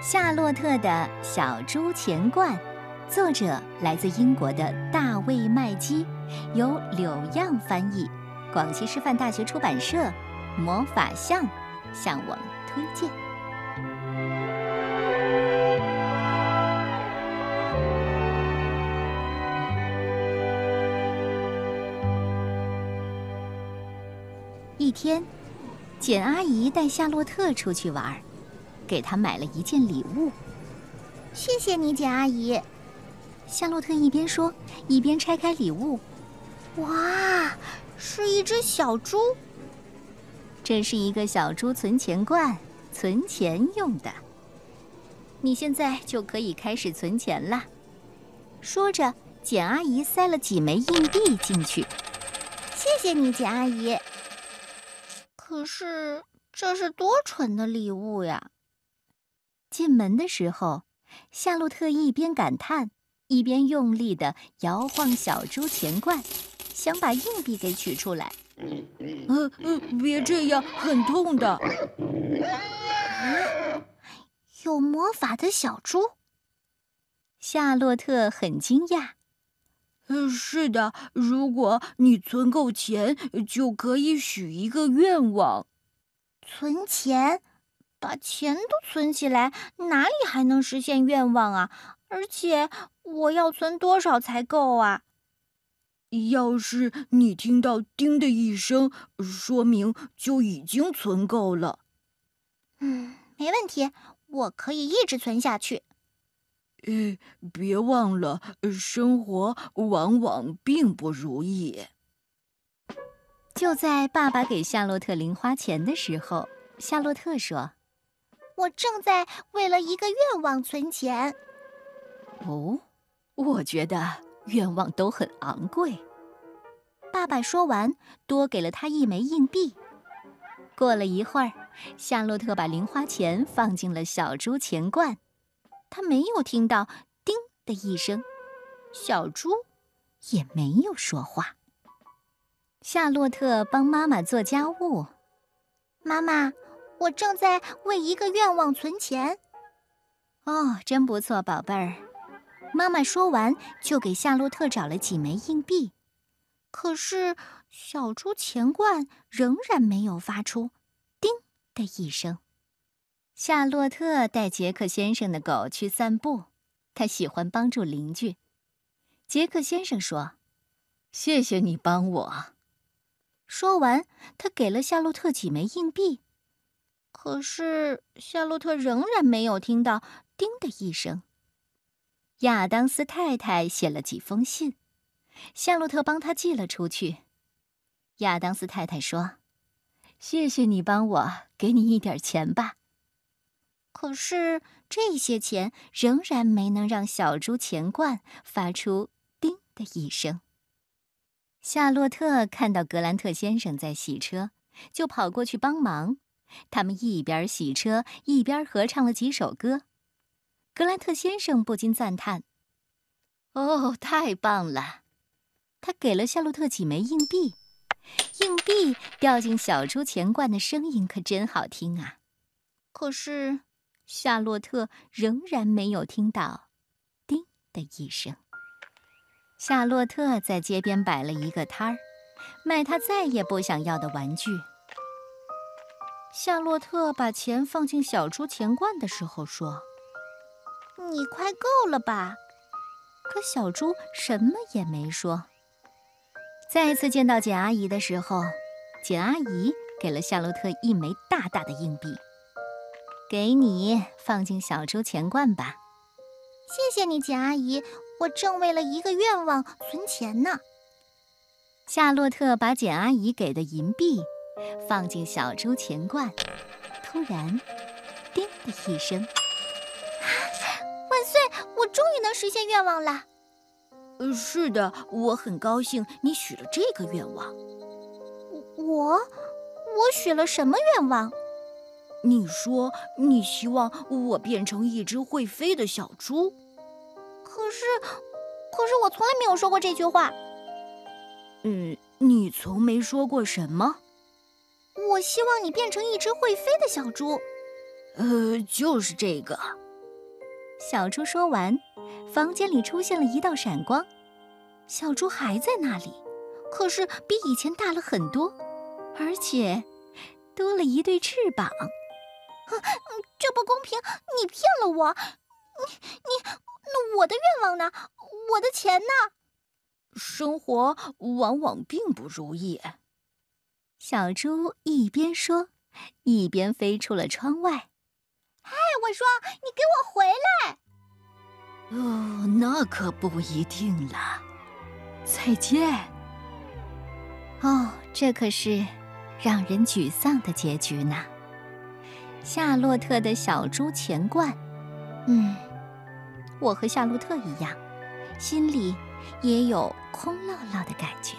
夏洛特的小猪钱罐，作者来自英国的大卫麦基，由柳样翻译，广西师范大学出版社魔法象向我们推荐。一天，简阿姨带夏洛特出去玩儿。给他买了一件礼物，谢谢你，简阿姨。夏洛特一边说，一边拆开礼物。哇，是一只小猪。这是一个小猪存钱罐，存钱用的。你现在就可以开始存钱了。说着，简阿姨塞了几枚硬币进去。谢谢你，简阿姨。可是，这是多蠢的礼物呀！进门的时候，夏洛特一边感叹，一边用力的摇晃小猪钱罐，想把硬币给取出来。呃呃，别这样，很痛的。有魔法的小猪，夏洛特很惊讶。呃，是的，如果你存够钱，就可以许一个愿望。存钱。把钱都存起来，哪里还能实现愿望啊？而且我要存多少才够啊？要是你听到“叮”的一声，说明就已经存够了。嗯，没问题，我可以一直存下去。呃，别忘了，生活往往并不如意。就在爸爸给夏洛特零花钱的时候，夏洛特说。我正在为了一个愿望存钱。哦，我觉得愿望都很昂贵。爸爸说完，多给了他一枚硬币。过了一会儿，夏洛特把零花钱放进了小猪钱罐，他没有听到“叮”的一声，小猪也没有说话。夏洛特帮妈妈做家务，妈妈。我正在为一个愿望存钱。哦，真不错，宝贝儿。妈妈说完，就给夏洛特找了几枚硬币。可是小猪钱罐仍然没有发出“叮”的一声。夏洛特带杰克先生的狗去散步，他喜欢帮助邻居。杰克先生说：“谢谢你帮我。”说完，他给了夏洛特几枚硬币。可是夏洛特仍然没有听到“叮”的一声。亚当斯太太写了几封信，夏洛特帮他寄了出去。亚当斯太太说：“谢谢你帮我，给你一点钱吧。”可是这些钱仍然没能让小猪钱罐发出“叮”的一声。夏洛特看到格兰特先生在洗车，就跑过去帮忙。他们一边洗车，一边合唱了几首歌。格兰特先生不禁赞叹：“哦，太棒了！”他给了夏洛特几枚硬币，硬币掉进小猪钱罐的声音可真好听啊！可是夏洛特仍然没有听到“叮”的一声。夏洛特在街边摆了一个摊儿，卖他再也不想要的玩具。夏洛特把钱放进小猪钱罐的时候说：“你快够了吧？”可小猪什么也没说。再次见到简阿姨的时候，简阿姨给了夏洛特一枚大大的硬币，“给你放进小猪钱罐吧。”“谢谢你，简阿姨，我正为了一个愿望存钱呢。”夏洛特把简阿姨给的银币。放进小猪钱罐，突然，叮的一声，万岁！我终于能实现愿望了。呃，是的，我很高兴你许了这个愿望。我，我许了什么愿望？你说你希望我变成一只会飞的小猪。可是，可是我从来没有说过这句话。嗯，你从没说过什么？我希望你变成一只会飞的小猪。呃，就是这个。小猪说完，房间里出现了一道闪光，小猪还在那里，可是比以前大了很多，而且多了一对翅膀。这不公平！你骗了我！你你，那我的愿望呢？我的钱呢？生活往往并不如意。小猪一边说，一边飞出了窗外。哎，我说，你给我回来！哦，那可不一定了。再见。哦，这可是让人沮丧的结局呢。夏洛特的小猪钱罐，嗯，我和夏洛特一样，心里也有空落落的感觉。